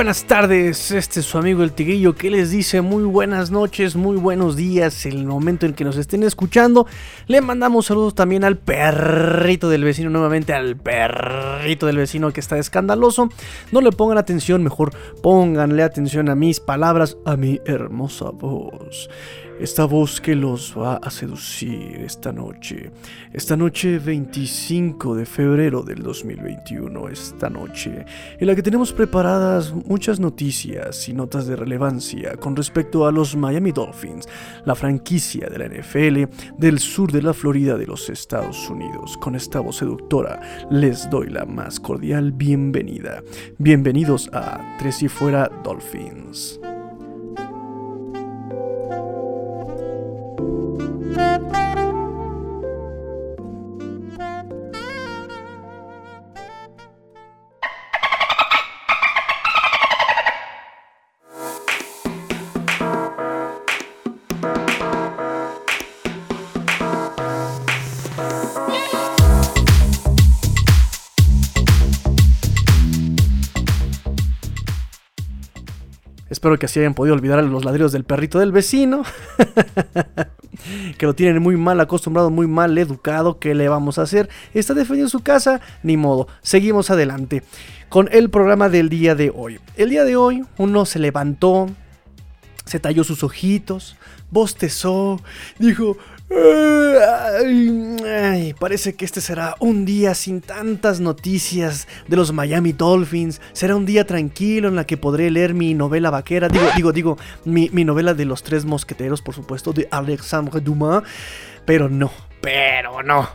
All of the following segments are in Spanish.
Buenas tardes, este es su amigo el Tigrillo que les dice muy buenas noches, muy buenos días, el momento en que nos estén escuchando. Le mandamos saludos también al perrito del vecino, nuevamente al perrito del vecino que está escandaloso. No le pongan atención, mejor pónganle atención a mis palabras, a mi hermosa voz esta voz que los va a seducir esta noche. Esta noche 25 de febrero del 2021, esta noche en la que tenemos preparadas muchas noticias y notas de relevancia con respecto a los Miami Dolphins, la franquicia de la NFL del sur de la Florida de los Estados Unidos. Con esta voz seductora les doy la más cordial bienvenida. Bienvenidos a Tres y Fuera Dolphins. Espero que así hayan podido olvidar los ladridos del perrito del vecino. que lo tienen muy mal acostumbrado, muy mal educado. ¿Qué le vamos a hacer? Está defendiendo su casa, ni modo. Seguimos adelante con el programa del día de hoy. El día de hoy uno se levantó, se talló sus ojitos, bostezó, dijo, Ay, parece que este será un día sin tantas noticias de los Miami Dolphins. Será un día tranquilo en la que podré leer mi novela vaquera. Digo, digo, digo, mi, novela de los tres mosqueteros, por supuesto, de Alexandre Dumas. Pero no, pero no.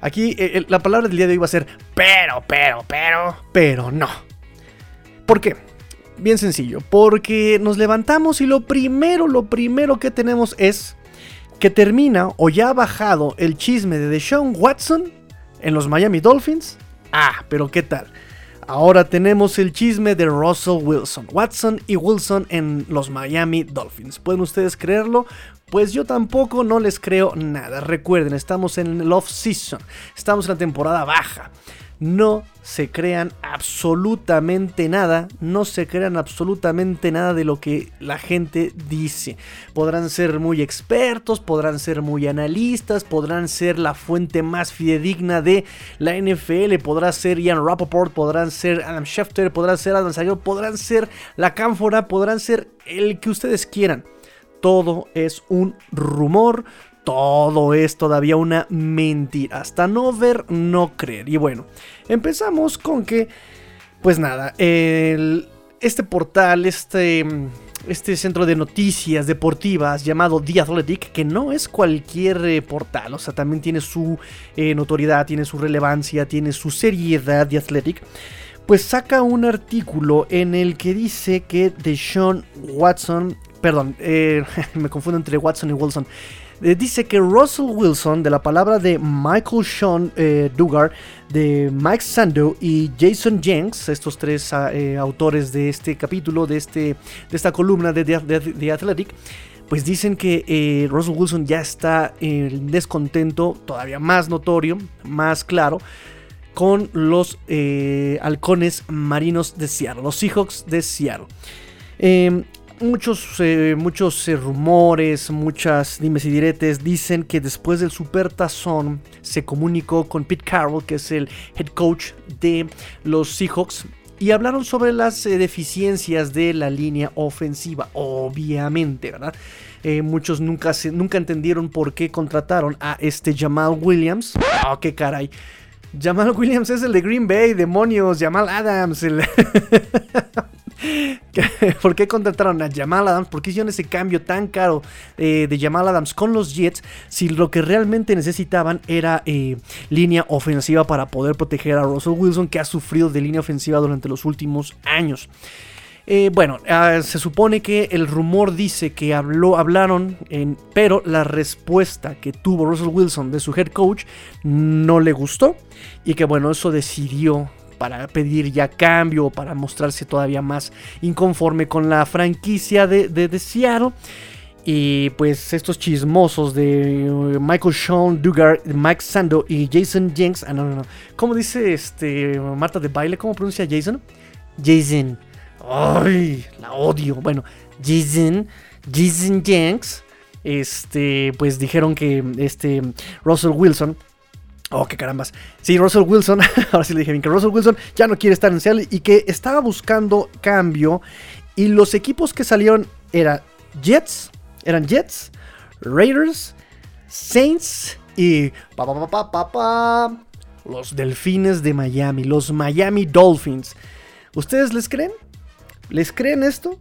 Aquí eh, la palabra del día de hoy va a ser pero, pero, pero, pero no. ¿Por qué? Bien sencillo, porque nos levantamos y lo primero, lo primero que tenemos es que termina o ya ha bajado el chisme de Deshaun Watson en los Miami Dolphins. Ah, pero ¿qué tal? Ahora tenemos el chisme de Russell Wilson. Watson y Wilson en los Miami Dolphins. ¿Pueden ustedes creerlo? Pues yo tampoco no les creo nada. Recuerden, estamos en el off-season. Estamos en la temporada baja no se crean absolutamente nada, no se crean absolutamente nada de lo que la gente dice. Podrán ser muy expertos, podrán ser muy analistas, podrán ser la fuente más fidedigna de la NFL, podrá ser Ian Rappaport, podrán ser Adam Schefter, podrán ser Adam Sager, podrán ser la Cánfora, podrán ser el que ustedes quieran. Todo es un rumor, todo es todavía una mentira. Hasta no ver, no creer. Y bueno, empezamos con que, pues nada, este portal, este, este centro de noticias deportivas llamado The Athletic, que no es cualquier eh, portal, o sea, también tiene su eh, notoriedad, tiene su relevancia, tiene su seriedad, The Athletic. Pues saca un artículo en el que dice que Deshaun Watson, perdón, eh, me confundo entre Watson y Wilson, eh, dice que Russell Wilson, de la palabra de Michael Sean eh, Dugar, de Mike Sando y Jason Jenks, estos tres ah, eh, autores de este capítulo, de, este, de esta columna de The Athletic, pues dicen que Russell Wilson ya está en descontento todavía más notorio, más claro, con los halcones marinos de Seattle, los Seahawks de Seattle. Em, muchos, eh, muchos eh, rumores, muchas dimes y diretes dicen que después del Super Tazón se comunicó con Pete Carroll, que es el head coach de los Seahawks, y hablaron sobre las eh, deficiencias de la línea ofensiva, obviamente, ¿verdad? muchos nunca, se, nunca entendieron por qué contrataron a este Jamal Williams. Oh, qué caray. Jamal Williams es el de Green Bay, demonios, Jamal Adams, el... ¿Por qué contrataron a Jamal Adams? ¿Por qué hicieron ese cambio tan caro eh, de Jamal Adams con los Jets si lo que realmente necesitaban era eh, línea ofensiva para poder proteger a Russell Wilson que ha sufrido de línea ofensiva durante los últimos años? Eh, bueno, ah, se supone que el rumor dice que habló, hablaron, pero la respuesta que tuvo Russell Wilson de su head coach no le gustó y que bueno, eso decidió para pedir ya cambio o para mostrarse todavía más inconforme con la franquicia de, de, Seattle. Y pues estos chismosos de uh, Michael Sean Dugar, Mike Sando y Jason Jenks. Ah, no, no, no. ¿Cómo dice este Marta de baile? ¿Cómo pronuncia Jason? Jason. Ay, la odio. Bueno, Jason, Jason Jenks, este, pues dijeron que este Russell Wilson Oh, qué carambas. Sí, Russell Wilson, ahora sí le dije bien, que Russell Wilson ya no quiere estar en Seattle y que estaba buscando cambio. Y los equipos que salieron eran Jets, eran Jets, Raiders, Saints y pa, pa, pa, los Delfines de Miami, los Miami Dolphins. ¿Ustedes les creen? ¿Les creen esto?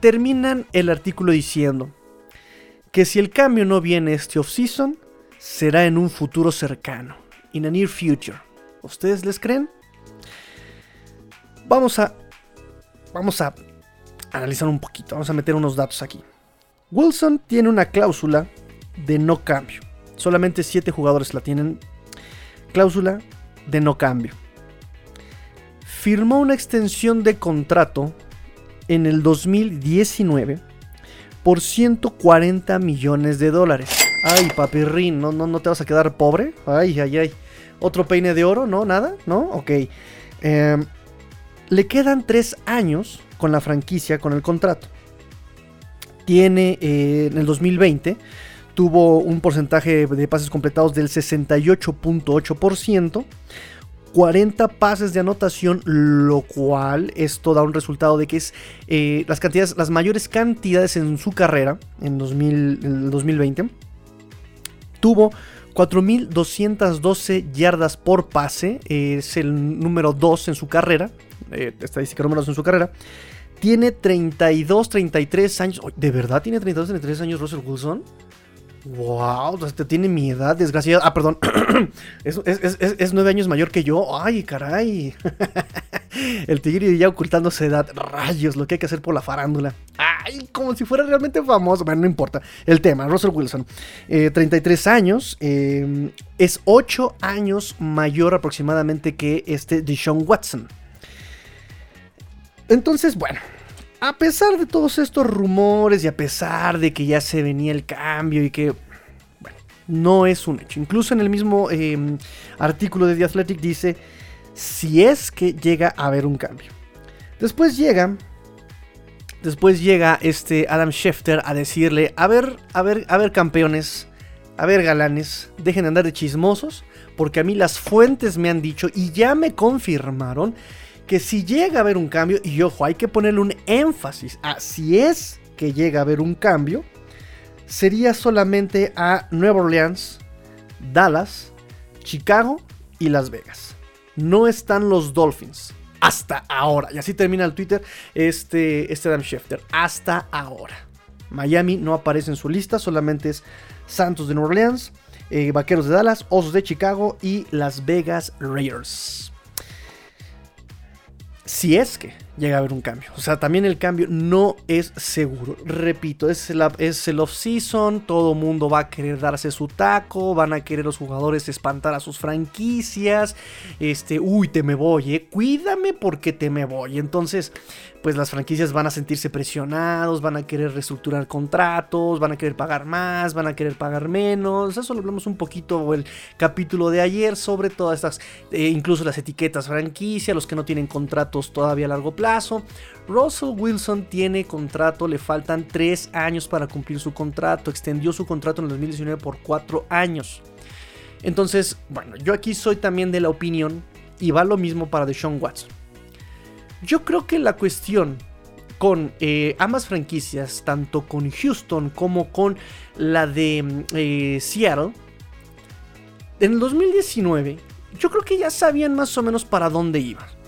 Terminan el artículo diciendo que si el cambio no viene este offseason, será en un futuro cercano, in a near future. ¿Ustedes les creen? Vamos a vamos a analizar un poquito, vamos a meter unos datos aquí. Wilson tiene una cláusula de no cambio. Solamente 7 jugadores la tienen. Cláusula de no cambio. Firmó una extensión de contrato en el 2019 por 140 millones de dólares. Ay, papirrín, ¿no, no, no te vas a quedar pobre? Ay, ay, ay. ¿Otro peine de oro? ¿No? ¿Nada? ¿No? Ok. Em, le quedan tres años con la franquicia, con el contrato. Tiene eh, en el 2020 tuvo un porcentaje de pases completados del 68.8%, 40 pases de anotación, lo cual esto da un resultado de que es eh, las cantidades, las mayores cantidades en su carrera en, 2020 tuvo 4.212 yardas por pase, es el número 2 en su carrera, eh, estadística número 2 en su carrera. Tiene 32, 33 años. ¿De verdad tiene 32, 33 años Russell Wilson? Wow, te tiene mi edad, desgraciada. Ah, perdón. es, nueve años mayor que yo. Ay, caray. El tigre ya ocultándose edad. Rayos, lo que hay que hacer por la farándula. Ay, como si fuera realmente famoso. Bueno, no importa. El tema, Russell Wilson. 33 eh, años. Eh, es 8 años mayor aproximadamente que este Deshaun Watson. Entonces, bueno, a pesar de todos estos rumores y a pesar de que ya se venía el cambio y que, bueno, no es un hecho. Incluso en el mismo em, artículo de The Athletic dice, si es que llega a haber un cambio. Después llega, después llega este Adam Schefter a decirle, a ver, a ver, a ver campeones, a ver galanes, dejen de andar de chismosos, porque a mí las fuentes me han dicho y ya me confirmaron que si llega a haber un cambio, y ojo, hay que ponerle un énfasis a si es que llega a haber un cambio, sería solamente a Nueva Orleans, Dallas, Chicago y Las Vegas. No están los Dolphins. Hasta ahora. Y así termina el Twitter este, este Schefter. Hasta ahora. Miami no aparece en su lista, solamente es Santos de Nueva Orleans, eh, Vaqueros de Dallas, Osos de Chicago y Las Vegas Raiders si es que llega a haber un cambio. O sea, también el cambio no es seguro. Repito, es, el off-season, todo mundo va a querer darse su taco, van a querer los jugadores espantar a sus franquicias. Este, uy, te me voy, eh. Cuídame porque te me voy. Entonces, pues las franquicias van a sentirse presionados, van a querer reestructurar contratos, van a querer pagar más, van a querer pagar menos. Eso lo hablamos un poquito el capítulo de ayer sobre todas estas, eh, incluso las etiquetas franquicia, los que no tienen contratos todavía a largo plazo. Russell Wilson tiene contrato, le faltan 3 años para cumplir su contrato, extendió su contrato en el 2019 por 4 años. Entonces, bueno, yo aquí soy también de la opinión, y va lo mismo para Deshaun Watson yo creo que la cuestión con eh, ambas franquicias, tanto con Houston como con la de eh, Seattle, en el 2019, yo creo que ya sabían más o menos para dónde iban.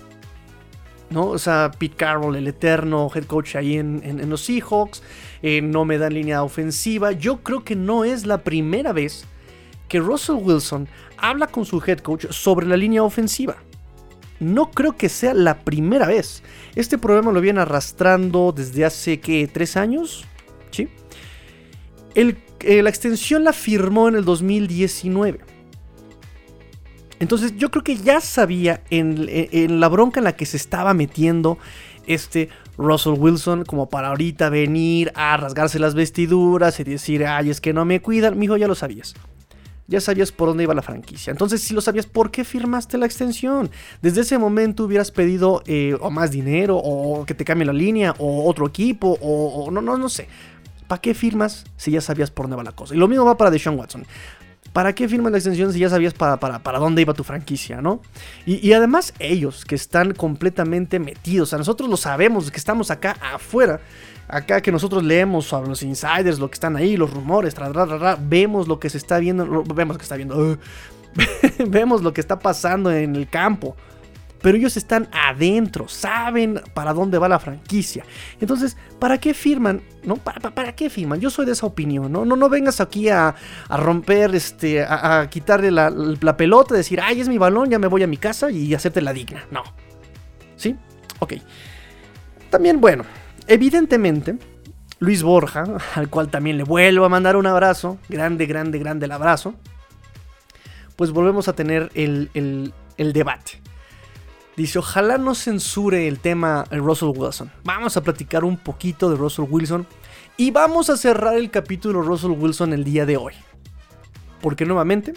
¿No? O sea, Pete Carroll, el eterno head coach ahí en, los Seahawks, eh, no me dan línea ofensiva. Yo creo que no es la primera vez que Russell Wilson habla con su head coach sobre la línea ofensiva no creo que sea la primera vez. Este problema lo viene arrastrando desde hace, ¿qué? ¿Tres años? ¿Sí? Eh, la extensión la firmó en el 2019. Entonces yo creo que ya sabía en, la bronca en la que se estaba metiendo este Russell Wilson como para ahorita venir a rasgarse las vestiduras y decir, ay, es que no me cuidan. Mijo, ya lo sabías. ya sabías por dónde iba la franquicia. Entonces, si lo sabías, ¿por qué firmaste la extensión? Desde ese momento hubieras pedido eh, más dinero, o que te cambie la línea, o otro equipo, o, no, no, no sé. ¿Para qué firmas si ya sabías por dónde va la cosa? Y lo mismo va para Deshaun Watson. ¿Para qué firmas la extensión si ya sabías para, para, dónde iba tu franquicia, no? Y, además ellos, que están completamente metidos, a nosotros lo sabemos, que estamos acá afuera, acá que nosotros leemos sobre los insiders, lo que están ahí, los rumores, vemos lo que se está viendo, vemos que está viendo, vemos lo que está pasando en el campo. Pero ellos están adentro, saben para dónde va la franquicia. Entonces, ¿para qué firman? ¿No? ¿Para, qué firman? Yo soy de esa opinión, ¿no? No, no vengas aquí a, romper, este, a, quitarle la, la pelota, decir, ay, es mi balón, ya me voy a mi casa y hacerte la digna. No. ¿Sí? Ok. También, bueno, Evidentemente, Luis Borja, al cual también le vuelvo a mandar un abrazo, grande, grande, grande el abrazo, pues volvemos a tener el, debate. Dice, ojalá no censure el tema Russell Wilson. Vamos a platicar un poquito de Russell Wilson y vamos a cerrar el capítulo Russell Wilson el día de hoy. Porque nuevamente,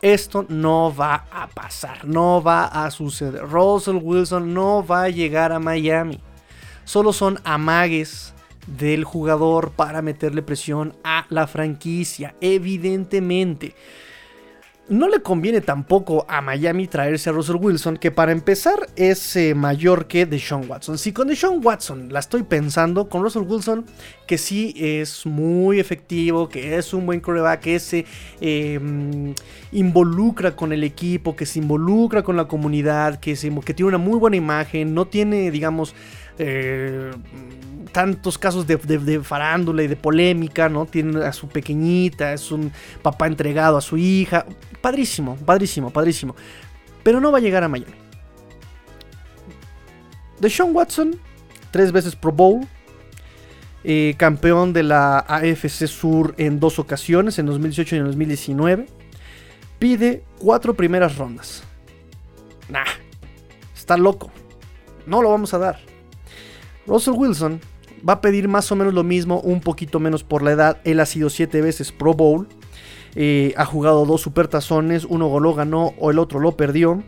esto no va a pasar, no va a suceder. Russell Wilson no va a llegar a Miami solo son amagues del jugador para meterle presión a la franquicia, evidentemente. No le conviene tampoco a Miami traerse a Russell Wilson, que para empezar es eh, mayor que Deshaun Watson. Si con Deshaun Watson la estoy pensando, con Russell Wilson, que sí es muy efectivo, que es un buen coreback, que se em, involucra con el equipo, que se involucra con la comunidad, que, que tiene una muy buena imagen, no tiene, digamos, eh, tantos casos de, farándula y de polémica, ¿no? Tiene a su pequeñita, es un papá entregado a su hija. Padrísimo, padrísimo, padrísimo. Pero no va a llegar a Miami. Sean Watson, tres veces Pro Bowl, eh, campeón de la AFC Sur en dos ocasiones, en 2018 y en 2019, pide cuatro primeras rondas. Nah, está loco. No lo vamos a dar. Russell Wilson va a pedir más o menos lo mismo, un poquito menos por la edad. Él ha sido siete veces Pro Bowl. Eh, ha jugado dos supertazones, uno lo ganó o el otro lo perdió.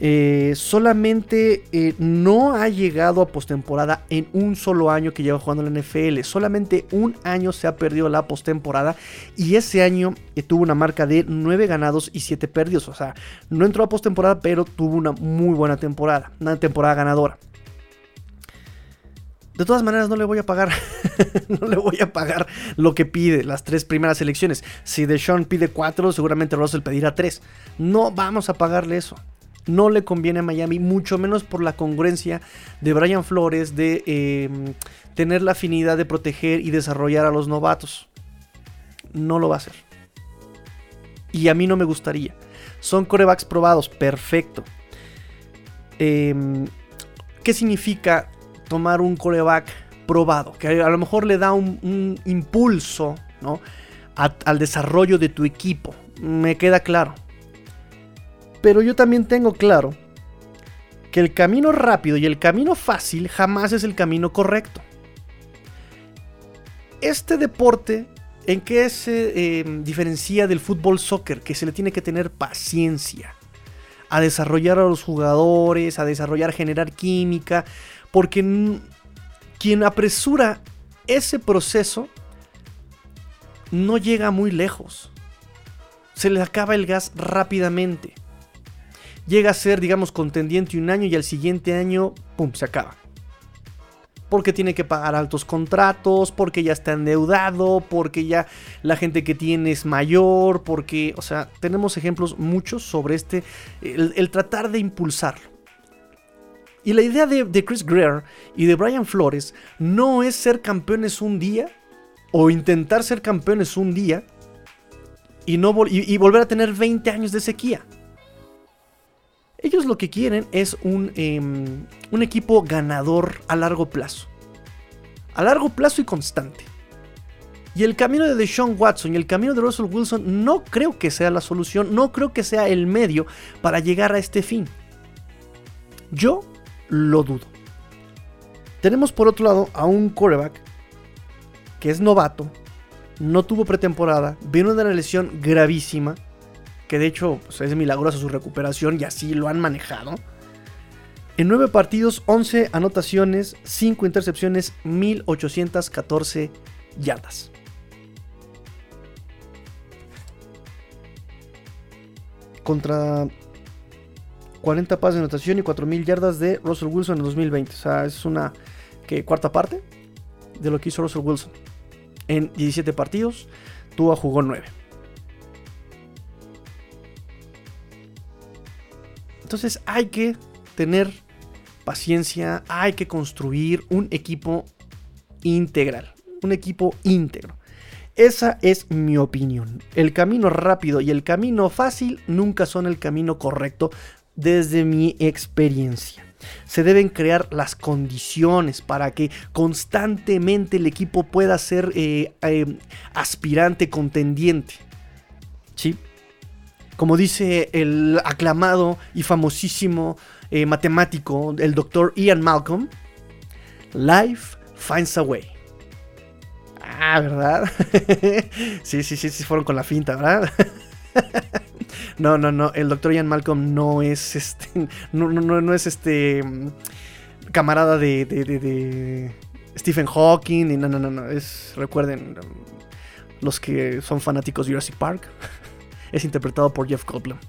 Eh, solamente eh, no ha llegado a postemporada en un solo año que lleva jugando en la NFL. Solamente un año se ha perdido la postemporada y ese año tuvo una marca de 9 ganados y 7 perdidos. O sea, no entró a postemporada, pero tuvo una muy buena temporada, una temporada ganadora. De todas maneras, no le voy a pagar. no le voy a pagar lo que pide las tres primeras elecciones. Si Deshaun pide cuatro, seguramente Russell pedirá tres. No vamos a pagarle eso. No le conviene a Miami, mucho menos por la congruencia de Brian Flores de em, tener la afinidad de proteger y desarrollar a los novatos. No lo va a hacer. Y a mí no me gustaría. Son corebacks probados, perfecto. Em, ¿Qué significa tomar un coreback probado, que a lo mejor le da un, impulso ¿no? al desarrollo de tu equipo. Me queda claro. Pero yo también tengo claro que el camino rápido y el camino fácil jamás es el camino correcto. Este deporte, ¿en qué se em, diferencia del fútbol soccer? Que se le tiene que tener paciencia a desarrollar a los jugadores, a desarrollar, generar química, porque quien apresura ese proceso no llega muy lejos. Se le acaba el gas rápidamente. Llega a ser, digamos, contendiente un año y al siguiente año, ¡pum!, se acaba. Porque tiene que pagar altos contratos, porque ya está endeudado, porque ya la gente que tiene es mayor, porque, o sea, tenemos ejemplos muchos sobre este, el tratar de impulsarlo. Y la idea de, Chris Greer y de Brian Flores no es ser campeones un día o intentar ser campeones un día y, no volver a tener 20 años de sequía. Ellos lo que quieren es un, em, un equipo ganador a largo plazo. A largo plazo y constante. Y el camino de Deshaun Watson y el camino de Russell Wilson no creo que sea la solución, no creo que sea el medio para llegar a este fin. Yo lo dudo. Tenemos por otro lado a un coreback que es novato, no tuvo pretemporada, vino de una lesión gravísima, que de hecho pues, es milagrosa su recuperación y así lo han manejado. En 9 partidos, 11 anotaciones, 5 intercepciones, 1814 yardas. Contra 40 pases de anotación y 4000 yardas de Russell Wilson en 2020. O sea, es una cuarta parte de lo que hizo Russell Wilson. En 17 partidos, Tua jugó 9. Entonces hay que tener paciencia, hay que construir un equipo integral, un equipo íntegro. Esa es mi opinión. El camino rápido y el camino fácil nunca son el camino correcto desde mi experiencia. Se deben crear las condiciones para que constantemente el equipo pueda ser eh, eh, aspirante, contendiente. ¿Sí? Como dice el aclamado y famosísimo eh, matemático, el doctor Ian Malcolm, Life finds a way. Ah, ¿verdad? sí, sí, sí, sí, fueron con la finta, ¿verdad? no, no, no, el doctor Ian Malcolm no es este, no, no, no es este camarada de, Stephen Hawking, no, no, no, no, es, recuerden, los que son fanáticos de Jurassic Park, es interpretado por Jeff Goldblum.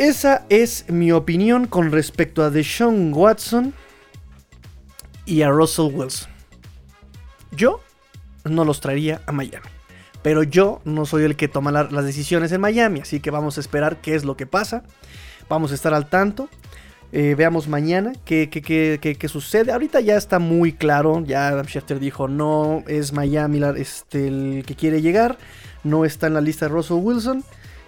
Esa es mi opinión con respecto a Deshaun Watson y a Russell Wilson. Yo no los traería a Miami. Pero yo no soy el que toma las decisiones en Miami. Así que vamos a esperar qué es lo que pasa. Vamos a estar al tanto. Eh, veamos mañana qué, qué, sucede. Ahorita ya está muy claro. Ya Adam Schefter dijo: no es Miami este, el que quiere llegar. No está en la lista de Russell Wilson.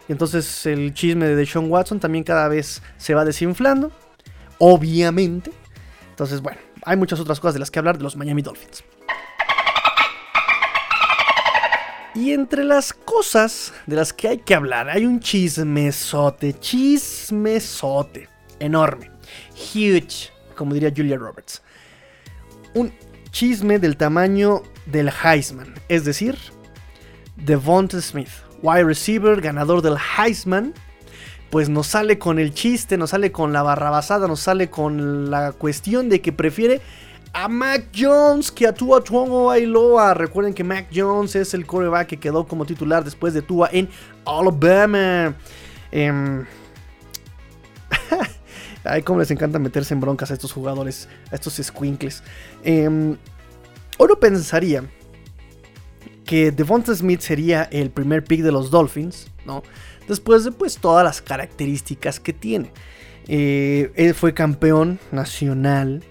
Entonces el chisme de Sean Watson también cada vez se va desinflando. Obviamente. Entonces, bueno, hay muchas otras cosas de las que hablar de los Miami Dolphins. Y entre las cosas de las que hay que hablar, hay un chismesote, chismesote, enorme, huge, como diría Julia Roberts. Un chisme del tamaño del Heisman, es decir, Devonta Smith, wide receiver, ganador del Heisman, pues nos sale con el chiste, nos sale con la barrabasada, nos sale con la cuestión de que prefiere a Mac Jones que a Tua Tuongo Bailoa. Recuerden que Mac Jones es el coreback que quedó como titular después de Tua en Alabama. Eh... Ay, cómo les encanta meterse en broncas a estos jugadores, a estos squinkles. Eh... Uno pensaría que Devonta Smith sería el primer pick de los Dolphins, ¿no? Después de pues todas las características que tiene. Eh, él fue campeón nacional.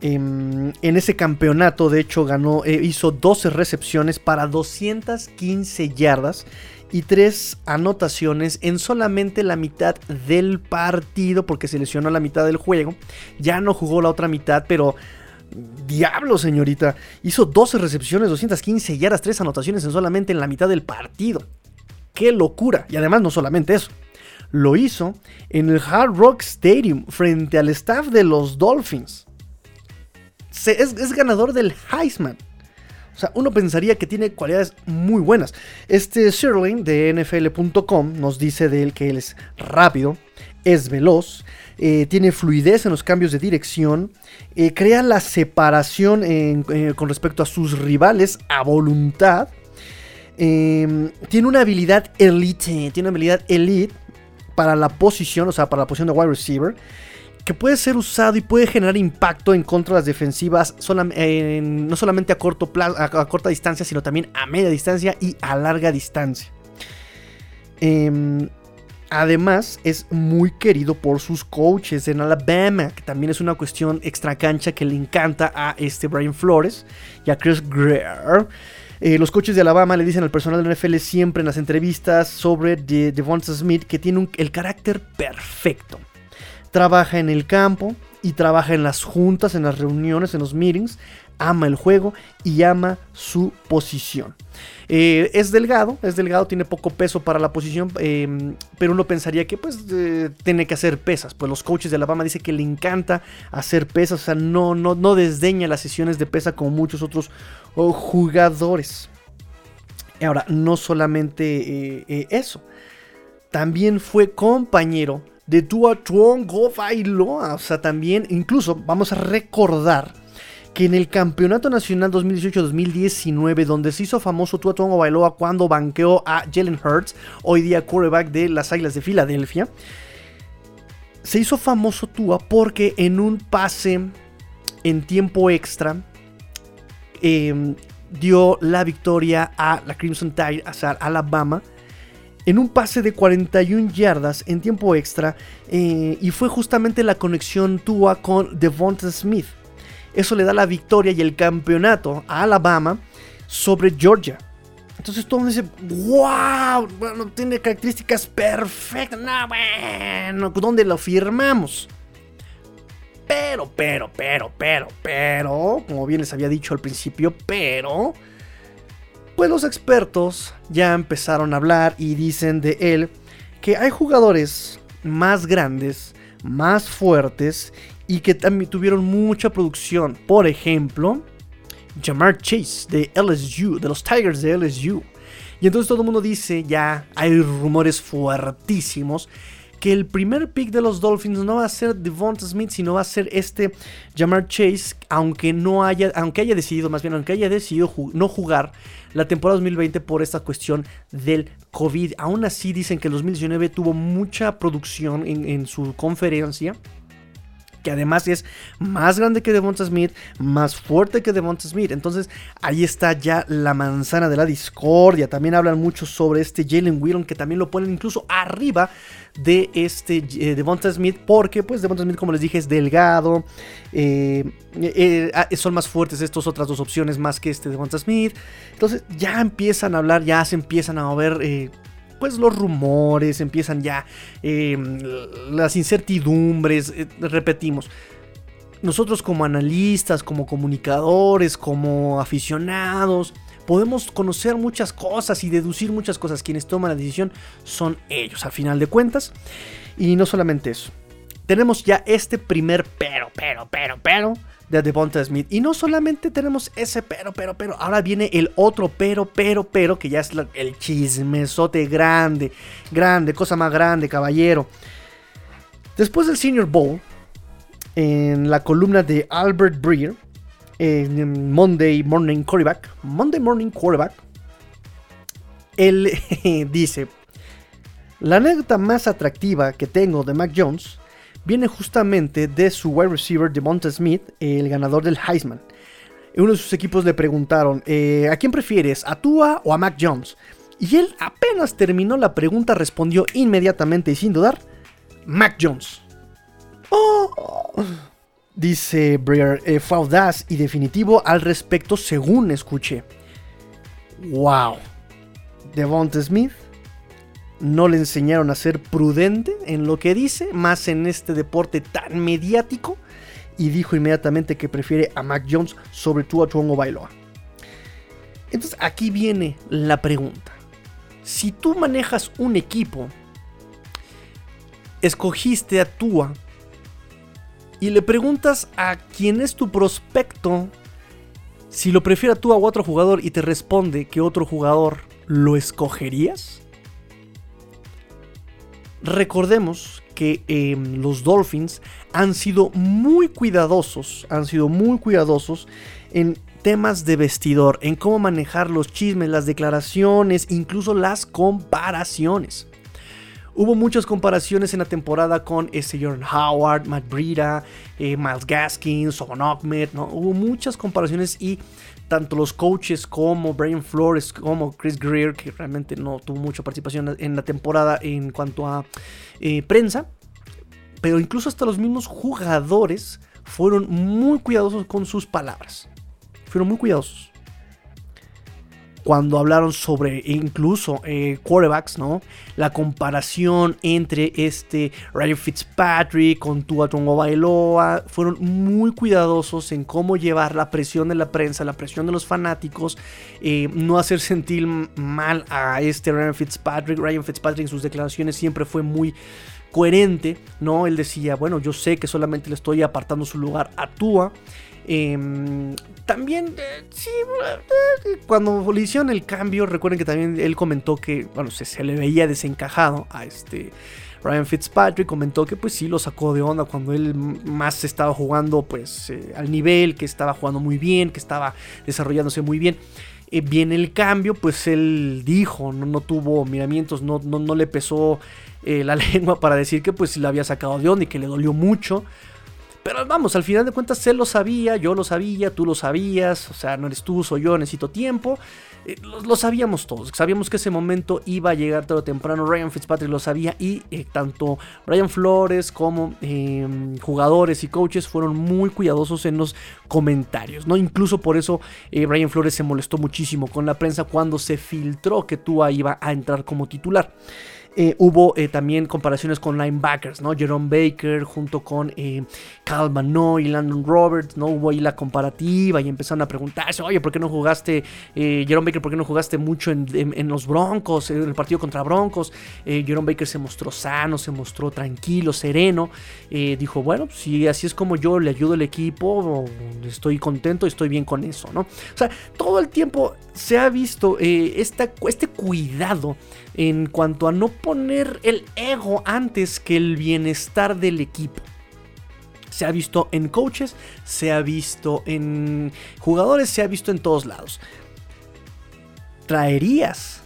Em, en ese campeonato, de hecho, ganó, eh, hizo 12 recepciones para 215 yardas y 3 anotaciones en solamente la mitad del partido, porque se lesionó la mitad del juego. Ya no jugó la otra mitad, pero Diablo, señorita. Hizo 12 recepciones, 215 yardas, 3 anotaciones en solamente en la mitad del partido. ¡Qué locura! Y además no solamente eso. Lo hizo en el Hard Rock Stadium frente al staff de los Dolphins. Es, ganador del Heisman. O sea, uno pensaría que tiene cualidades muy buenas. Este Sirling de NFL.com nos dice de él que él es rápido, es veloz, eh, tiene fluidez en los cambios de dirección, eh, crea la separación eh, con respecto a sus rivales a voluntad, em, tiene una habilidad elite, tiene una habilidad elite para la posición, o sea, para la posición de wide receiver, que puede ser usado y puede generar impacto en contra de las defensivas, no solamente a, corto plazo, a corta distancia, sino también a media distancia y a larga distancia. Eh, Además, es muy querido por sus coaches en Alabama, que también es una cuestión extra cancha que le encanta a este Brian Flores y a Chris Greer. Eh, los coaches de Alabama le dicen al personal de NFL siempre en las entrevistas sobre Devonta Smith que tiene el carácter perfecto. Trabaja en el campo y trabaja en las juntas, en las reuniones, en los meetings, ama el juego y ama su posición. Eh, es delgado, es delgado, tiene poco peso para la posición, em, pero uno pensaría que pues eh, tiene que hacer pesas. Pues los coaches de Alabama dicen que le encanta hacer pesas, o sea, no, no, no desdeña las sesiones de pesa como muchos otros oh, jugadores. Ahora, no solamente eh, eso, también fue compañero de Tua Tuongo Bailoa, o sea, también, incluso vamos a recordar que en el Campeonato Nacional 2018-2019, donde se hizo famoso Tua Tongo Bailoa cuando banqueó a Jalen Hurts, hoy día quarterback de las Águilas de Filadelfia, se hizo famoso Tua porque en un pase en tiempo extra em, dio la victoria a la Crimson Tide, a Alabama, en un pase de 41 yardas en tiempo extra eh, y fue justamente la conexión Tua con Devonta Smith. Eso le da la victoria y el campeonato a Alabama sobre Georgia. Entonces todo mundo dice, wow, bueno, tiene características perfectas. No, bueno, ¿dónde lo firmamos? Pero, pero, pero, pero, pero, como bien les había dicho al principio, pero, pues los expertos ya empezaron a hablar y dicen de él que hay jugadores más grandes, más fuertes y que también tuvieron mucha producción. Por ejemplo, Jamar Chase de LSU, de los Tigers de LSU. Y entonces todo el mundo dice, ya hay rumores fuertísimos, que el primer pick de los Dolphins no va a ser Devonta Smith, sino va a ser este Jamar Chase, aunque no haya, aunque haya decidido, más bien, aunque haya decidido no jugar la temporada 2020 por esta cuestión del COVID. Aún así dicen que el 2019 tuvo mucha producción en, en su conferencia que además es más grande que Devonta Smith, más fuerte que Devonta Smith. Entonces ahí está ya la manzana de la discordia. También hablan mucho sobre este Jalen Whedon, que también lo ponen incluso arriba de este eh, Devonta Smith, porque pues Devonta Smith, como les dije, es delgado. Eh, eh, ah, son más fuertes estas otras dos opciones más que este Devonta Smith. Entonces ya empiezan a hablar, ya se empiezan a mover pues los rumores, empiezan ya em, las incertidumbres, eh, repetimos. Nosotros como analistas, como comunicadores, como aficionados, podemos conocer muchas cosas y deducir muchas cosas. Quienes toman la decisión son ellos, al final de cuentas. Y no solamente eso. Tenemos ya este primer pero, pero, pero, pero de Devonta Smith. Y no solamente tenemos ese pero, pero, pero. Ahora viene el otro pero, pero, pero, que ya es el chismesote grande, grande, cosa más grande, caballero. Después del Senior Bowl, en la columna de Albert Breer, en Monday Morning Quarterback, Monday Morning Quarterback, él dice, la anécdota más atractiva que tengo de Mac Jones viene justamente de su wide receiver Devonta Smith, el ganador del Heisman. Uno de sus equipos le preguntaron, eh, ¿a quién prefieres, a Tua o a Mac Jones? Y él apenas terminó la pregunta respondió inmediatamente y sin dudar, Mac Jones. Oh, dice Breer, eh, fue audaz y definitivo al respecto según escuché. Wow. Devonta Smith no le enseñaron a ser prudente en lo que dice, más en este deporte tan mediático, y dijo inmediatamente que prefiere a Mac Jones sobre Tua Tuongo Bailoa. Entonces aquí viene la pregunta. Si tú manejas un equipo, escogiste a Tua y le preguntas a quién es tu prospecto si lo prefiere a Tua o otro jugador y te responde que otro jugador, ¿lo escogerías? Recordemos que em, los Dolphins han sido muy cuidadosos, han sido muy cuidadosos en temas de vestidor, en cómo manejar los chismes, las declaraciones, incluso las comparaciones. Hubo muchas comparaciones en la temporada con este Jordan Howard, Matt Breida, eh, Miles Gaskins, Sobon Ahmed, ¿no? Hubo muchas comparaciones y tanto los coaches como Brian Flores, como Chris Greer, que realmente no tuvo mucha participación en la temporada en cuanto a eh, prensa, pero incluso hasta los mismos jugadores fueron muy cuidadosos con sus palabras. Fueron muy cuidadosos. Cuando hablaron sobre incluso eh, quarterbacks, ¿no? La comparación entre este Ryan Fitzpatrick con Tua Tongo Bailoa, fueron muy cuidadosos en cómo llevar la presión de la prensa, la presión de los fanáticos, eh, no hacer sentir mal a este Ryan Fitzpatrick. Ryan Fitzpatrick en sus declaraciones siempre fue muy coherente, ¿no? Él decía, bueno, yo sé que solamente le estoy apartando su lugar a Tua. Em, también, eh, sí, eh, cuando le hicieron el cambio, recuerden que también él comentó que, bueno, se, le veía desencajado a este Ryan Fitzpatrick, comentó que pues sí lo sacó de onda cuando él más estaba jugando pues eh, al nivel, que estaba jugando muy bien, que estaba desarrollándose muy bien. viene el cambio, pues él dijo, no, no tuvo miramientos, no, no, no le pesó la lengua para decir que pues la había sacado de onda y que le dolió mucho. Pero vamos, al final de cuentas él lo sabía, yo lo sabía, tú lo sabías, o sea, no eres tú, soy yo, necesito tiempo. Eh, lo, sabíamos todos, sabíamos que ese momento iba a llegar tarde o temprano, Ryan Fitzpatrick lo sabía y eh, tanto Ryan Flores como em, jugadores y coaches fueron muy cuidadosos en los comentarios, ¿no? Incluso por eso eh, Ryan Flores se molestó muchísimo con la prensa cuando se filtró que Tua iba a entrar como titular. Eh, hubo eh, también comparaciones con linebackers, ¿no? Jerome Baker junto con eh, Cal y Landon Roberts, ¿no? Hubo ahí la comparativa y empezaron a preguntarse, oye, ¿por qué no jugaste, eh, Jerome Baker, ¿por qué no jugaste mucho en, los Broncos, en el partido contra Broncos? Jerome Baker se mostró sano, se mostró tranquilo, sereno. dijo, bueno, si así es como yo le ayudo al equipo, estoy contento, estoy bien con eso, ¿no? O sea, todo el tiempo se ha visto este cuidado en cuanto a no poner el ego antes que el bienestar del equipo. Se ha visto en coaches, se ha visto en jugadores, se ha visto en todos lados. ¿Traerías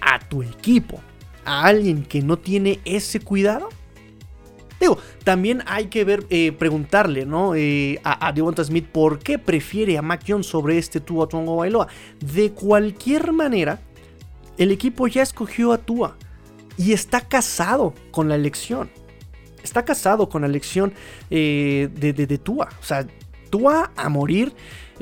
a tu equipo a alguien que no tiene ese cuidado? Digo, también hay que ver, eh, preguntarle, ¿no? Eh, a, a Devonta Smith por qué prefiere a Mac Jones sobre este Tua Tongo Bailoa. De cualquier manera, el equipo ya escogió a Tua y está casado con la elección. Está casado con la elección eh, de, de, Tua. O sea, Tua a morir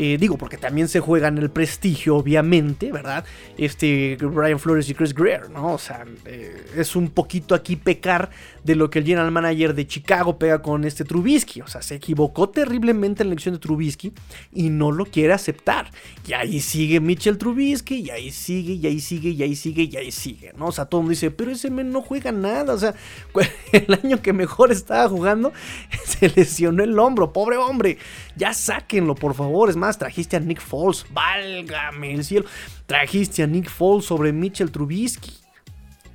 eh, digo, porque también se juega en el prestigio, obviamente, ¿verdad? Este Brian Flores y Chris Greer, ¿no? O sea, eh, es un poquito aquí pecar de lo que el general manager de Chicago pega con este Trubisky. O sea, se equivocó terriblemente en la elección de Trubisky y no lo quiere aceptar. Y ahí sigue Mitchell Trubisky, y ahí sigue, y ahí sigue, y ahí sigue, y ahí sigue, ¿no? O sea, todo el mundo dice, pero ese men no juega nada. O sea, el año que mejor estaba jugando, se lesionó el hombro, pobre hombre. Ya sáquenlo, por favor. Es más, trajiste a Nick Foles, válgame el cielo. Trajiste a Nick Foles sobre Mitchell Trubisky.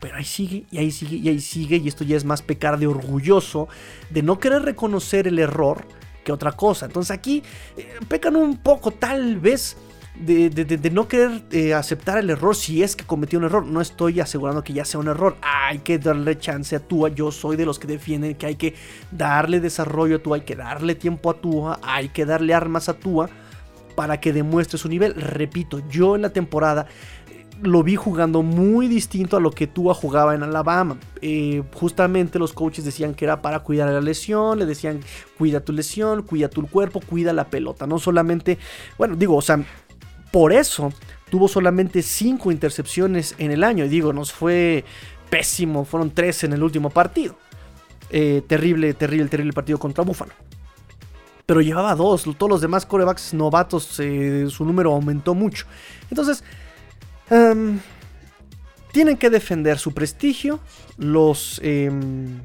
Pero ahí sigue, y ahí sigue, y ahí sigue, y esto ya es más pecar de orgulloso, de no querer reconocer el error que otra cosa. Entonces aquí eh, pecan un poco, tal vez, de, no querer eh, aceptar el error si es que cometió un error. No estoy asegurando que ya sea un error. Hay que darle chance a Tua. Yo soy de los que defienden que hay que darle desarrollo a Tua, hay que darle tiempo a Tua, hay que darle armas a Tua para que demuestre su nivel. Repito, yo en la temporada lo vi jugando muy distinto a lo que Tua jugaba en Alabama. Eh, justamente los coaches decían que era para cuidar la lesión, le decían cuida tu lesión, cuida tu cuerpo, cuida la pelota. No solamente, bueno, digo, o sea, por eso tuvo solamente 5 intercepciones en el año. Y digo, nos fue pésimo, fueron 3 en el último partido. Eh, terrible, terrible, terrible partido contra Buffalo pero llevaba dos. Todos los demás corebacks novatos, eh, su número aumentó mucho. Entonces, em, tienen que defender su prestigio. Los, em,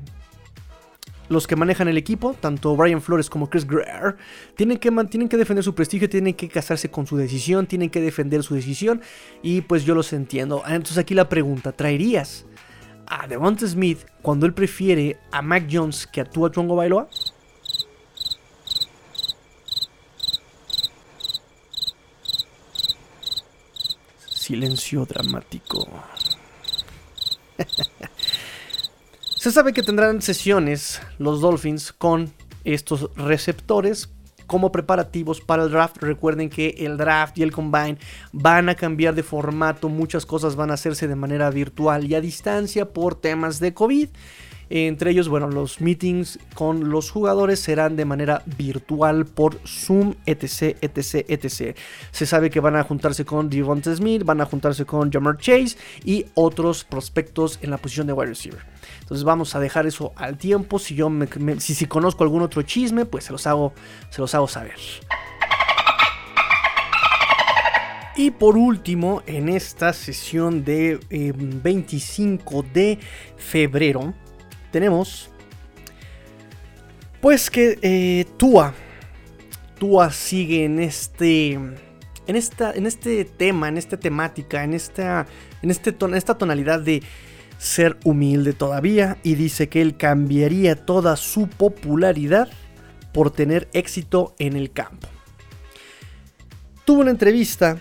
los que manejan el equipo, tanto Brian Flores como Chris Greer, tienen que, tienen que defender su prestigio, tienen que casarse con su decisión, tienen que defender su decisión. Y pues yo los entiendo. Entonces aquí la pregunta, ¿traerías a Devonta Smith cuando él prefiere a Mac Jones que a Tua Chongo Bailoa? Silencio dramático. Se sabe que tendrán sesiones los Dolphins con estos receptores como preparativos para el draft. Recuerden que el draft y el combine van a cambiar de formato, muchas cosas van a hacerse de manera virtual y a distancia por temas de COVID. Entre ellos, bueno, los meetings con los jugadores serán de manera virtual por Zoom, etc, etc, etc. Se sabe que van a juntarse con Devonta Smith, van a juntarse con Jamar Chase y otros prospectos en la posición de wide receiver. Entonces vamos a dejar eso al tiempo. Si yo si, si conozco algún otro chisme, pues se los hago, se los hago saber. Y por último, en esta sesión de 25 em, de febrero, tenemos pues que eh, Tua, Tua sigue en este, en esta, en este tema, en esta temática, en esta, en este en esta tonalidad de ser humilde todavía y dice que él cambiaría toda su popularidad por tener éxito en el campo. Tuvo una entrevista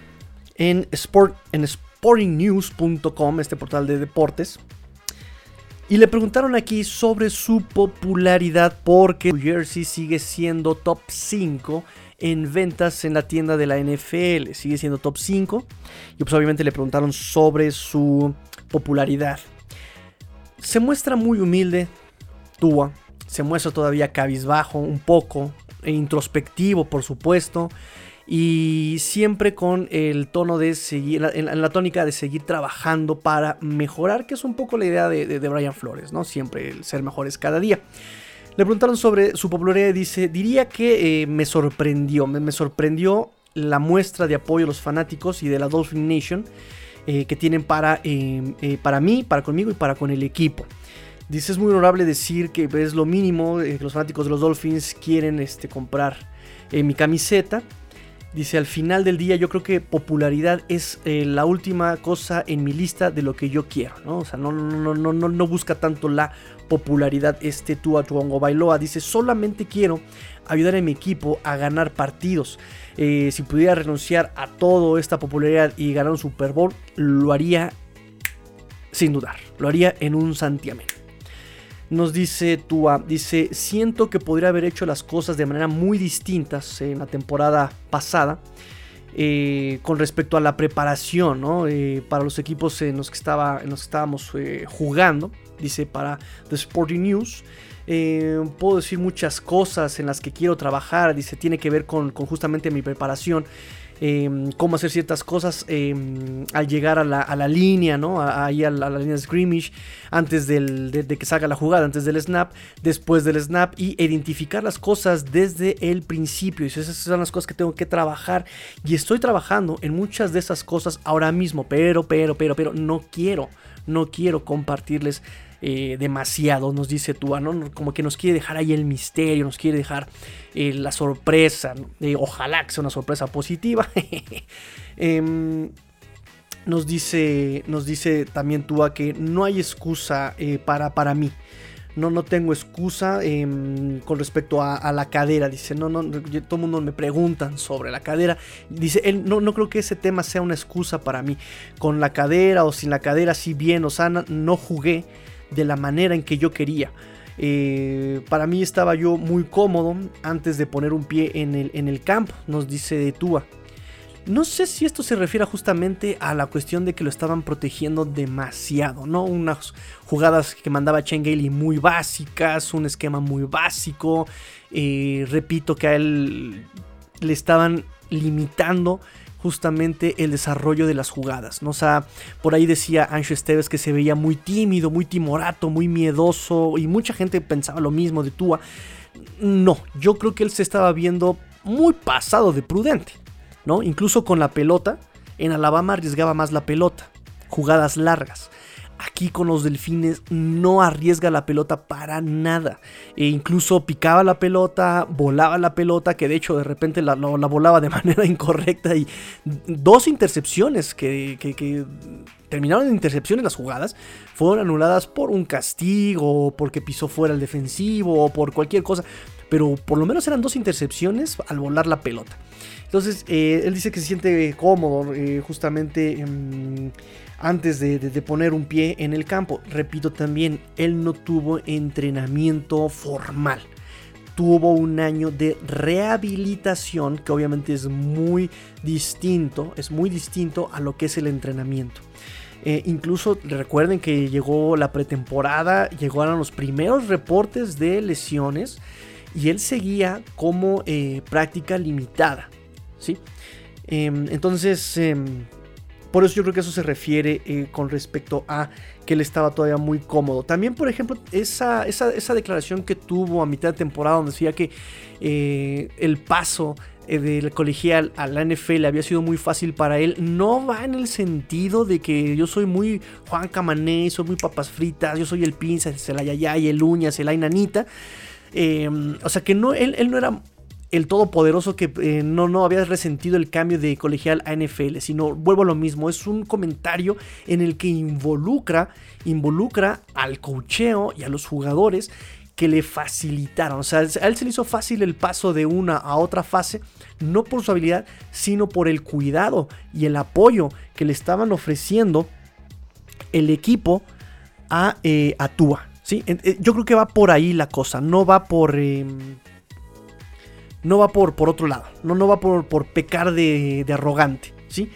en, sport, en sportingnews.com, este portal de deportes, y le preguntaron aquí sobre su popularidad porque New Jersey sigue siendo top 5 en ventas en la tienda de la NFL. Sigue siendo top 5. Y pues obviamente le preguntaron sobre su popularidad. Se muestra muy humilde, Tua. Se muestra todavía cabizbajo un poco. E introspectivo, por supuesto y siempre con el tono de seguir, en la, tónica de seguir trabajando para mejorar, que es un poco la idea de, Brian Flores, ¿no? Siempre ser mejores cada día. Le preguntaron sobre su popularidad y dice, diría que eh, me sorprendió, me, sorprendió la muestra de apoyo a los fanáticos y de la Dolphin Nation eh, que tienen para, eh, para mí, para conmigo y para con el equipo. Dice, es muy honorable decir que es lo mínimo que los fanáticos de los Dolphins quieren este, comprar mi camiseta. Dice, al final del día yo creo que popularidad es eh, la última cosa en mi lista de lo que yo quiero, ¿no? O sea, no, no, no, no, no busca tanto la popularidad este Tua Tuongo Bailoa. Dice, solamente quiero ayudar a mi equipo a ganar partidos. Eh, si pudiera renunciar a toda esta popularidad y ganar un Super Bowl, lo haría sin dudar. Lo haría en un santiamén. Nos dice Tua, dice, siento que podría haber hecho las cosas de manera muy distintas en la temporada pasada. Eh, con respecto a la preparación eh, para los equipos en los que, estaba, en los que estábamos eh, jugando. Dice para The Sporting News. puedo decir muchas cosas en las que quiero trabajar. Dice, tiene que ver con justamente mi preparación. Em, cómo hacer ciertas cosas em, al llegar a la, línea, ¿no? Ahí a, la, línea de scrimmage, antes de, que salga la jugada, antes del snap, después del snap y identificar las cosas desde el principio. Y esas son las cosas que tengo que trabajar y estoy trabajando en muchas de esas cosas ahora mismo, pero, pero, pero, pero no quiero, no quiero compartirles eh, demasiado, nos dice Tua, ¿no? Como que nos quiere dejar ahí el misterio, nos quiere dejar eh, la sorpresa, eh, ojalá que sea una sorpresa positiva. Em, nos, dice, nos dice también Tua que no hay excusa para, para mí. No, no tengo excusa em, con respecto a, la cadera. Dice, no, no, todo el mundo me preguntan sobre la cadera. Dice, él no, no creo que ese tema sea una excusa para mí. Con la cadera o sin la cadera, si bien o sana, no jugué de la manera en que yo quería. Eh, para mí estaba yo muy cómodo antes de poner un pie en el, en el campo, nos dice Tua. No sé si esto se refiere justamente a la cuestión de que lo estaban protegiendo demasiado, ¿no? Unas jugadas que mandaba Chengeli muy básicas, un esquema muy básico. Eh, repito que a él le estaban limitando justamente el desarrollo de las jugadas. ¿no? O sea, por ahí decía Ancho Esteves que se veía muy tímido, muy timorato, muy miedoso y mucha gente pensaba lo mismo de Tua. No, yo creo que él se estaba viendo muy pasado de prudente, ¿no? Incluso con la pelota, en Alabama arriesgaba más la pelota, jugadas largas. Aquí con los delfines no arriesga la pelota para nada. E incluso picaba la pelota, volaba la pelota, que de hecho de repente la, volaba de manera incorrecta. Y dos intercepciones que, terminaron en intercepciones las jugadas fueron anuladas por un castigo, porque pisó fuera el defensivo o por cualquier cosa. Pero por lo menos eran dos intercepciones al volar la pelota. Entonces, eh, él dice que se siente cómodo eh, justamente antes de, poner un pie en el campo. Repito también, él no tuvo entrenamiento formal. Tuvo un año de rehabilitación que obviamente es muy distinto, es muy distinto a lo que es el entrenamiento. Eh, incluso recuerden que llegó la pretemporada, llegaron los primeros reportes de lesiones y él seguía como eh, práctica limitada. ¿sí? Em, entonces, em, por eso yo creo que eso se refiere eh, con respecto a que él estaba todavía muy cómodo. También, por ejemplo, esa, esa, declaración que tuvo a mitad de temporada donde decía que el paso del colegial a la NFL había sido muy fácil para él, no va en el sentido de que yo soy muy Juan Camané, soy muy papas fritas, yo soy el pinza, el ayayay, el uñas, el ainanita. Em, o sea que no, él, él no era el todopoderoso que eh, no, no había resentido el cambio de colegial a NFL, sino vuelvo a lo mismo, es un comentario en el que involucra, involucra al cocheo y a los jugadores que le facilitaron. O sea, a él se le hizo fácil el paso de una a otra fase, no por su habilidad, sino por el cuidado y el apoyo que le estaban ofreciendo el equipo a, eh, Tua. ¿sí? Eh, yo creo que va por ahí la cosa, no va por... Em, no va por, por otro lado, no, no va por, por pecar de, arrogante, ¿sí?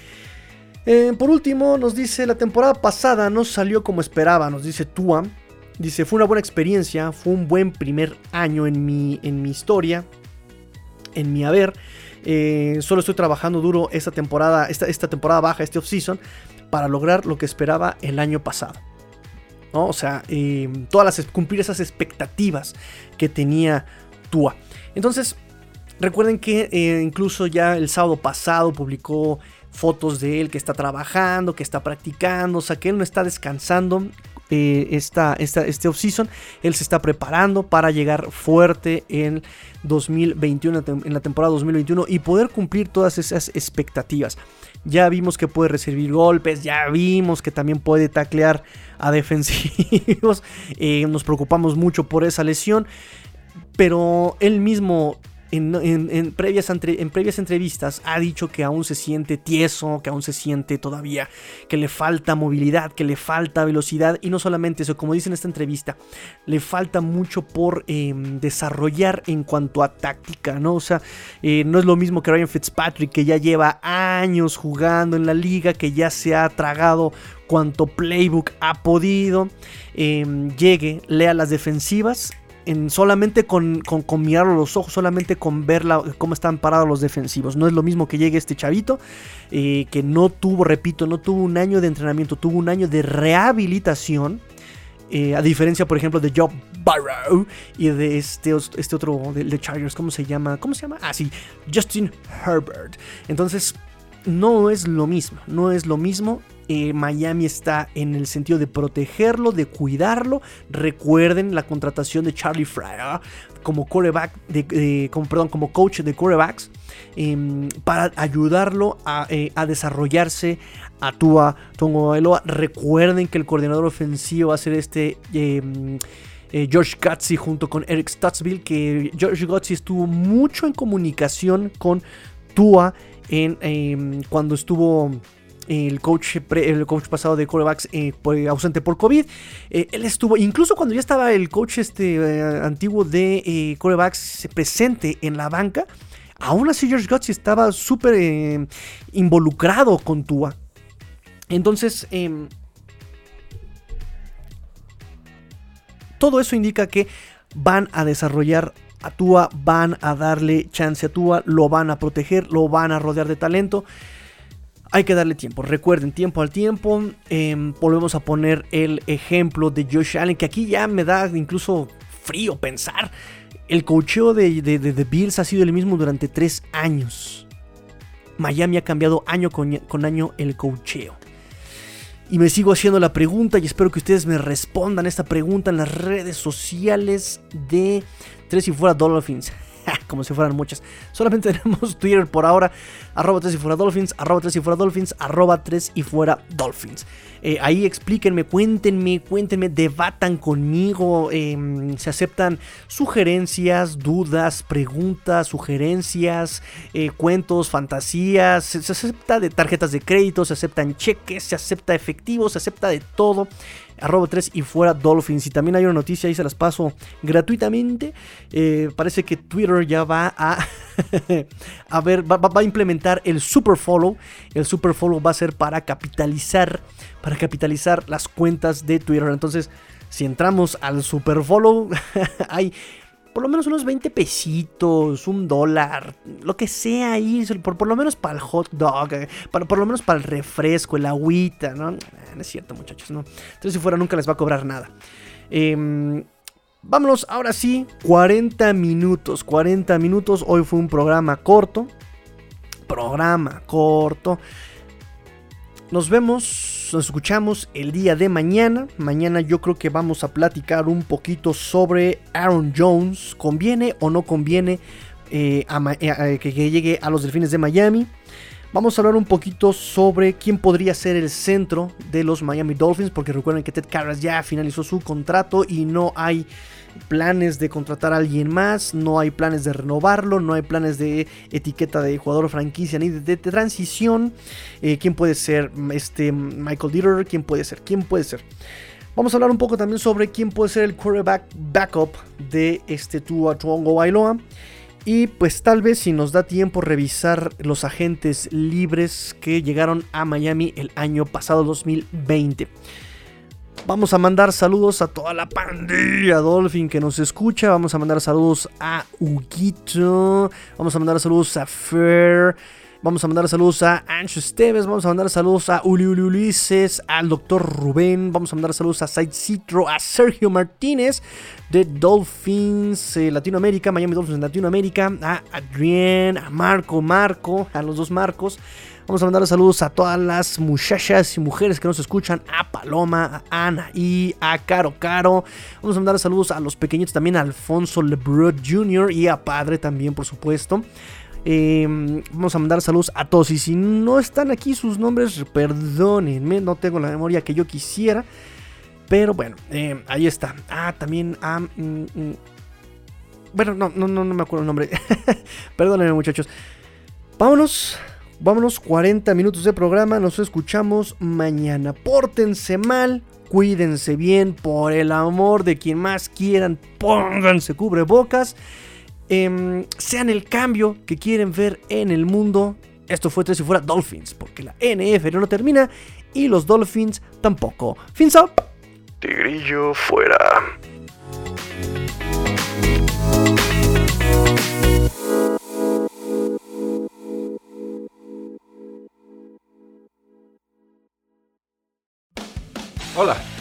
Eh, por último, nos dice, la temporada pasada no salió como esperaba, nos dice Tua. Dice, fue una buena experiencia, fue un buen primer año en mi, en mi historia, en mi haber. Eh, solo estoy trabajando duro esta temporada, esta, esta temporada baja, este off-season, para lograr lo que esperaba el año pasado. ¿no? O sea, eh, todas las, cumplir esas expectativas que tenía Tua. Entonces, recuerden que eh, incluso ya el sábado pasado publicó fotos de él que está trabajando, que está practicando, o sea, que él no está descansando eh, esta, este off-season. Él se está preparando para llegar fuerte en 2021, en la temporada 2021 y poder cumplir todas esas expectativas. Ya vimos que puede recibir golpes, ya vimos que también puede taclear a defensivos. Eh, nos preocupamos mucho por esa lesión, pero él mismo en, previas en, previas entrevistas ha dicho que aún se siente tieso, que aún se siente todavía que le falta movilidad, que le falta velocidad y no solamente eso, como dice en esta entrevista, le falta mucho por em, desarrollar en cuanto a táctica, ¿no? O sea, eh, no es lo mismo que Ryan Fitzpatrick que ya lleva años jugando en la liga, que ya se ha tragado cuanto playbook ha podido, em, llegue, lea las defensivas solamente con, con, mirar los ojos, solamente con ver cómo están parados los defensivos. No es lo mismo que llegue este chavito, eh, que no tuvo, repito, no tuvo un año de entrenamiento, tuvo un año de rehabilitación. Eh, a diferencia, por ejemplo, de Joe Burrow y de este, este otro de, de, Chargers, ¿cómo se llama? ¿Cómo se llama? Ah, sí, Justin Herbert. Entonces, no es lo mismo, no es lo mismo. Eh, Miami está en el sentido de protegerlo, de cuidarlo. Recuerden la contratación de Charlie Fryer como de, como, perdón, como coach de corebacks em, para ayudarlo a, eh, desarrollarse a Tua Tongo Recuerden que el coordinador ofensivo va a ser este. Em, eh, George Gutsy junto con Eric Stutzville, que George Gutsy estuvo mucho en comunicación con Tua en, em, cuando estuvo el coach, el coach pasado de corebacks eh, ausente por COVID. Eh, él estuvo, incluso cuando ya estaba el coach este, eh, antiguo de corebacks presente en la banca, aún así George Gutsy estaba súper involucrado con Tua. Entonces, em, todo eso indica que van a desarrollar a Tua, van a darle chance a Tua, lo van a proteger, lo van a rodear de talento. Hay que darle tiempo. Recuerden, tiempo al tiempo. Em, volvemos a poner el ejemplo de Josh Allen, que aquí ya me da incluso frío pensar. El cocheo de, de, Bills ha sido el mismo durante tres años. Miami ha cambiado año con, con año el cocheo. Y me sigo haciendo la pregunta y espero que ustedes me respondan esta pregunta en las redes sociales de Tres y Fuera Dolphins. como si fueran muchas. Solamente tenemos Twitter por ahora, arroba 3 y fuera Dolphins, arroba 3 y fuera Dolphins, arroba 3 y fuera Dolphins. Eh, ahí explíquenme, cuéntenme, cuéntenme, debatan conmigo, em, se aceptan sugerencias, dudas, preguntas, sugerencias, eh, cuentos, fantasías, se, se acepta de tarjetas de crédito, se aceptan cheques, se acepta efectivo, se acepta de todo arroba 3 y fuera Dolphins. Y también hay una noticia, ahí se las paso gratuitamente. Eh, parece que Twitter ya va a, a ver, va, a implementar el super follow. El super follow va a ser para capitalizar, para capitalizar las cuentas de Twitter. Entonces, si entramos al super follow, hay por lo menos unos 20 pesitos, un dólar, lo que sea ahí, por, por lo menos para el hot dog, eh, para, por lo menos para el refresco, el agüita, ¿no? Ah, no es cierto, muchachos, ¿no? Entonces, si fuera, nunca les va a cobrar nada. Eh, Vámonos ahora sí, 40 minutos, 40 minutos. Hoy fue un programa corto. Programa corto. Nos vemos, nos escuchamos el día de mañana. Mañana yo creo que vamos a platicar un poquito sobre Aaron Jones. ¿Conviene o no conviene eh, eh, que llegue a los Delfines de Miami? Vamos a hablar un poquito sobre quién podría ser el centro de los Miami Dolphins, porque recuerden que Ted Karras ya finalizó su contrato y no hay planes de contratar a alguien más, no hay planes de renovarlo, no hay planes de etiqueta de jugador franquicia ni de, transición. Eh, ¿Quién puede ser este Michael Dieter? ¿Quién puede ser? ¿Quién puede ser? Vamos a hablar un poco también sobre quién puede ser el quarterback backup de este Tua Tuongo Bailoa. Y pues tal vez si nos da tiempo revisar los agentes libres que llegaron a Miami el año pasado 2020. Vamos a mandar saludos a toda la pandilla Dolphin que nos escucha. Vamos a mandar saludos a Huguito. Vamos a mandar saludos a Fer. Vamos a mandar saludos a Ancho Esteves. Vamos a mandar saludos a Uli Uli Ulises. Al doctor Rubén. Vamos a mandar saludos a Side Citro. A Sergio Martínez de Dolphins eh, Latinoamérica. Miami Dolphins Latinoamérica. A Adrián. A Marco Marco. A los dos Marcos. Vamos a mandar saludos a todas las muchachas y mujeres que nos escuchan, a Paloma, a Ana y a Caro Caro. Vamos a mandar saludos a los pequeñitos también, a Alfonso Lebrun Jr. y a Padre también, por supuesto. Em, vamos a mandar saludos a todos. Y si no están aquí sus nombres, perdónenme, no tengo la memoria que yo quisiera. Pero bueno, em, ahí está. Ah, también a. Mm, mm, bueno, no, no, no, no me acuerdo el nombre. Perdónenme, muchachos. Vámonos Vámonos, 40 minutos de programa, nos escuchamos mañana. Pórtense mal, cuídense bien, por el amor de quien más quieran, pónganse cubrebocas. Eh, sean el cambio que quieren ver en el mundo. Esto fue Tres y Fuera Dolphins, porque la NF no termina y los Dolphins tampoco. Fins up. Tigrillo fuera. Hola,